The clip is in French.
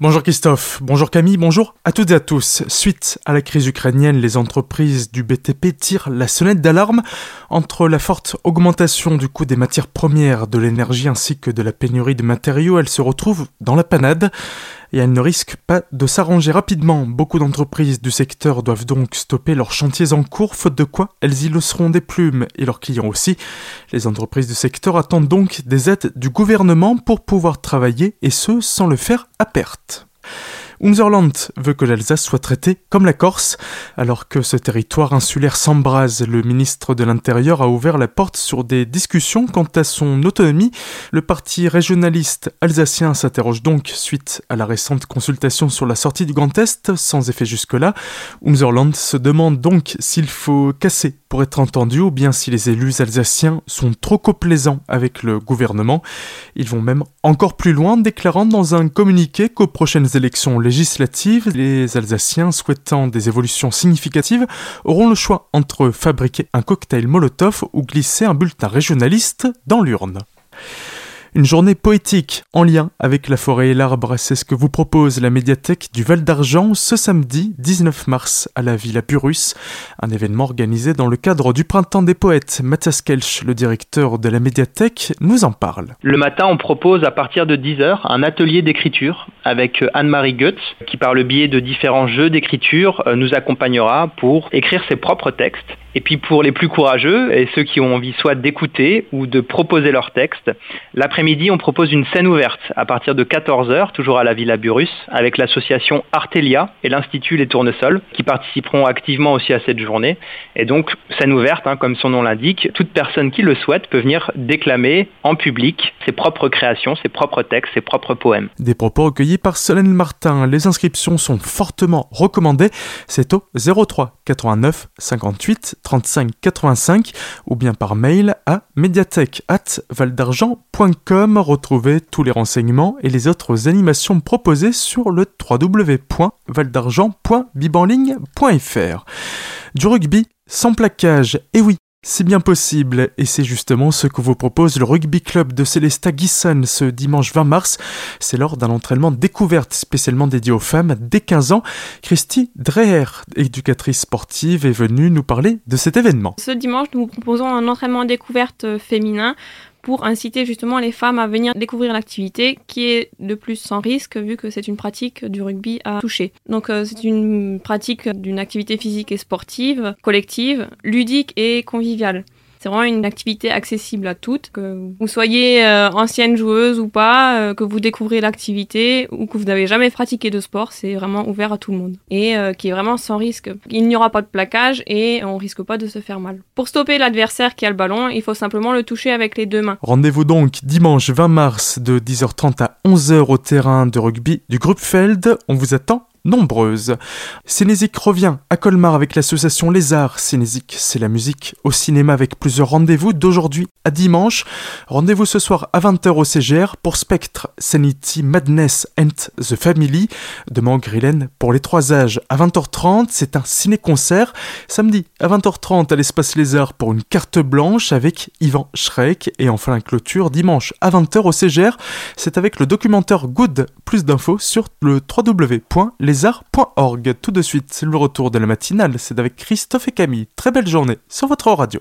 Bonjour Christophe, bonjour Camille, bonjour à toutes et à tous. Suite à la crise ukrainienne, les entreprises du BTP tirent la sonnette d'alarme. Entre la forte augmentation du coût des matières premières, de l'énergie ainsi que de la pénurie de matériaux, elles se retrouvent dans la panade et elles ne risquent pas de s'arranger rapidement. Beaucoup d'entreprises du secteur doivent donc stopper leurs chantiers en cours, faute de quoi elles y seront des plumes, et leurs clients aussi. Les entreprises du secteur attendent donc des aides du gouvernement pour pouvoir travailler, et ce sans le faire à perte. Unserland veut que l'Alsace soit traitée comme la Corse. Alors que ce territoire insulaire s'embrase, le ministre de l'Intérieur a ouvert la porte sur des discussions quant à son autonomie. Le parti régionaliste alsacien s'interroge donc suite à la récente consultation sur la sortie du Grand Est, sans effet jusque-là. Unserland se demande donc s'il faut casser pour être entendu ou bien si les élus alsaciens sont trop complaisants avec le gouvernement. Ils vont même encore plus loin, déclarant dans un communiqué qu'aux prochaines élections législatives, les Alsaciens souhaitant des évolutions significatives auront le choix entre fabriquer un cocktail Molotov ou glisser un bulletin régionaliste dans l'urne. Une journée poétique en lien avec la forêt et l'arbre, c'est ce que vous propose la médiathèque du Val d'Argent ce samedi 19 mars à la Villa Purus, un événement organisé dans le cadre du Printemps des Poètes. Mathias Kelch, le directeur de la médiathèque, nous en parle. Le matin, on propose à partir de 10h un atelier d'écriture avec Anne-Marie Goetz qui par le biais de différents jeux d'écriture euh, nous accompagnera pour écrire ses propres textes et puis pour les plus courageux et ceux qui ont envie soit d'écouter ou de proposer leur texte, l'après-midi on propose une scène ouverte à partir de 14h, toujours à la Villa Burus, avec l'association Artelia et l'Institut Les Tournesols qui participeront activement aussi à cette journée. Et donc scène ouverte, hein, comme son nom l'indique, toute personne qui le souhaite peut venir déclamer en public ses propres créations, ses propres textes, ses propres poèmes. Des propos recueillis par Solène Martin. Les inscriptions sont fortement recommandées. C'est au 03 89 58 35 85 ou bien par mail à médiathèque@valdargent.com. Retrouvez tous les renseignements et les autres animations proposées sur le www.valdargent.bibanligne.fr. Du rugby sans plaquage, et oui, c'est bien possible, et c'est justement ce que vous propose le rugby club de Célesta Gisson ce dimanche 20 mars. C'est lors d'un entraînement découverte spécialement dédié aux femmes dès 15 ans. Christy Dreher, éducatrice sportive, est venue nous parler de cet événement. Ce dimanche, nous vous proposons un entraînement découverte féminin pour inciter justement les femmes à venir découvrir l'activité qui est de plus sans risque vu que c'est une pratique du rugby à toucher. Donc euh, c'est une pratique d'une activité physique et sportive, collective, ludique et conviviale. C'est vraiment une activité accessible à toutes, que vous soyez euh, ancienne joueuse ou pas, euh, que vous découvrez l'activité ou que vous n'avez jamais pratiqué de sport, c'est vraiment ouvert à tout le monde et euh, qui est vraiment sans risque. Il n'y aura pas de plaquage et on risque pas de se faire mal. Pour stopper l'adversaire qui a le ballon, il faut simplement le toucher avec les deux mains. Rendez-vous donc dimanche 20 mars de 10h30 à 11h au terrain de rugby du groupe Feld. On vous attend nombreuses. Cinésique revient à Colmar avec l'association Les Arts. C'est la musique au cinéma avec plusieurs rendez-vous d'aujourd'hui à dimanche. Rendez-vous ce soir à 20h au CGR pour Spectre, Sanity, Madness and the Family. Demain Grillen pour les trois âges à 20h30. C'est un ciné-concert. Samedi à 20h30 à l'espace Les Arts pour une carte blanche avec Yvan Schreck. Et enfin la clôture dimanche à 20h au CGR. C'est avec le documentaire Good. Plus d'infos sur le www.les Tout de suite, le retour de la matinale, c'est avec Christophe et Camille. Très belle journée sur votre radio.